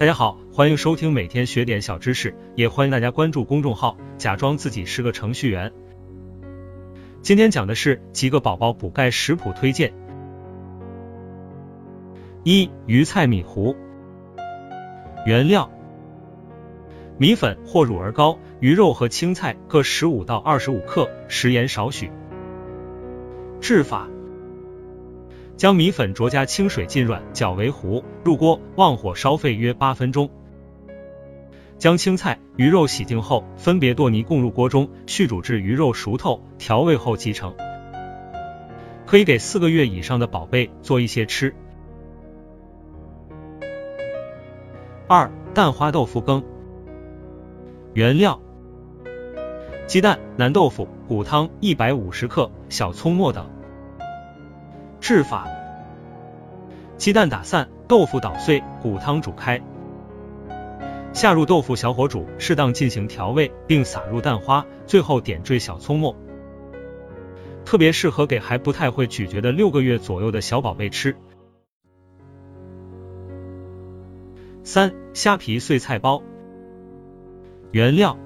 大家好，欢迎收听每天学点小知识，也欢迎大家关注公众号，假装自己是个程序员。今天讲的是几个宝宝补钙食谱推荐。一鱼菜米糊，原料：米粉或乳儿膏、鱼肉和青菜各十五到二十五克，食盐少许。制法。将米粉酌加清水浸软，搅为糊，入锅，旺火烧沸约八分钟。将青菜、鱼肉洗净后，分别剁泥供入锅中，续煮至鱼肉熟透，调味后即成。可以给四个月以上的宝贝做一些吃。二、蛋花豆腐羹。原料：鸡蛋、南豆腐、骨汤一百五十克、小葱末等。制法：鸡蛋打散，豆腐捣碎，骨汤煮开，下入豆腐小火煮，适当进行调味，并撒入蛋花，最后点缀小葱末。特别适合给还不太会咀嚼的六个月左右的小宝贝吃。三、虾皮碎菜包。原料：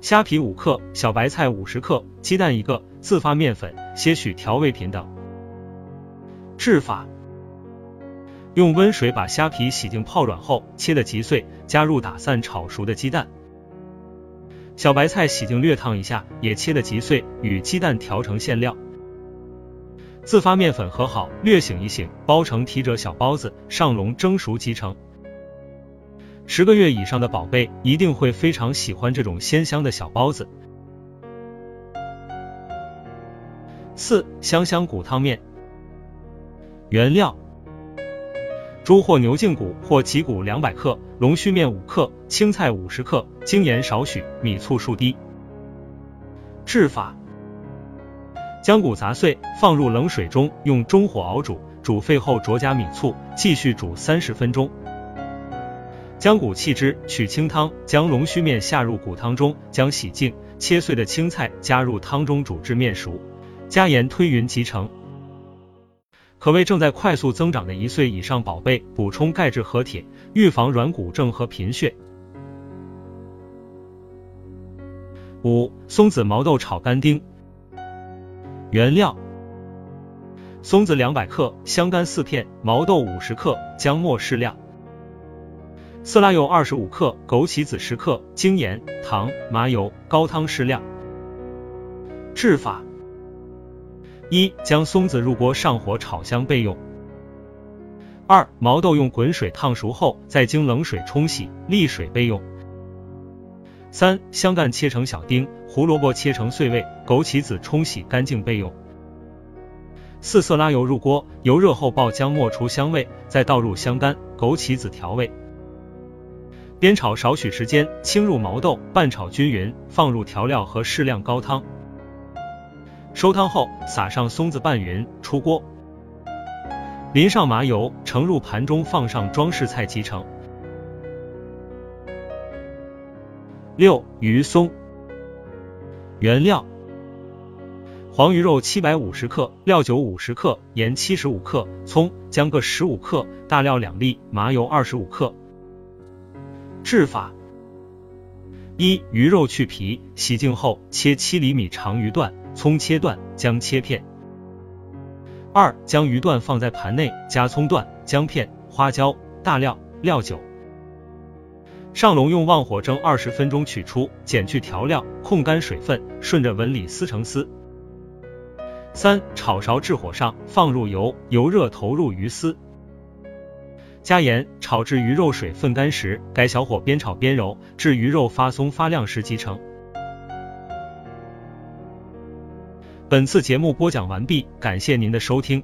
虾皮五克，小白菜五十克，鸡蛋一个，自发面粉，些许调味品等。制法：用温水把虾皮洗净泡软后切的极碎，加入打散炒熟的鸡蛋。小白菜洗净略烫一下，也切的极碎，与鸡蛋调成馅料。自发面粉和好，略醒一醒，包成提褶小包子，上笼蒸熟即成。十个月以上的宝贝一定会非常喜欢这种鲜香的小包子。四香香骨汤面。原料：猪或牛胫骨或脊骨两百克，龙须面五克，青菜五十克，精盐少许，米醋数滴。制法：将骨砸碎，放入冷水中，用中火熬煮，煮沸后酌加米醋，继续煮三十分钟。将骨弃之，取清汤，将龙须面下入骨汤中，将洗净切碎的青菜加入汤中煮至面熟，加盐推匀即成。可为正在快速增长的一岁以上宝贝补充钙质和铁，预防软骨症和贫血。五、松子毛豆炒干丁。原料：松子两百克，香干四片，毛豆五十克，姜末适量，色拉油二十五克，枸杞子十克，精盐、糖、麻油，高汤适量。制法。一将松子入锅上火炒香备用。二毛豆用滚水烫熟后，再经冷水冲洗沥水备用。三香干切成小丁，胡萝卜切成碎位，枸杞子冲洗干净备用。四色拉油入锅，油热后爆姜末除香味，再倒入香干、枸杞子调味，煸炒少许时间，倾入毛豆，拌炒均匀，放入调料和适量高汤。收汤后，撒上松子拌匀，出锅，淋上麻油，盛入盘中，放上装饰菜即成。六鱼松，原料：黄鱼肉七百五十克，料酒五十克，盐七十五克，葱姜各十五克，大料两粒，麻油二十五克。制法：一鱼肉去皮，洗净后切七厘米长鱼段。葱切段，姜切片。二，将鱼段放在盘内，加葱段、姜片、花椒、大料、料酒，上笼用旺火蒸二十分钟，取出，减去调料，控干水分，顺着纹理撕成丝。三，炒勺至火上，放入油，油热投入鱼丝，加盐，炒至鱼肉水分干时，改小火边炒边揉，至鱼肉发松发亮时即成。本次节目播讲完毕，感谢您的收听。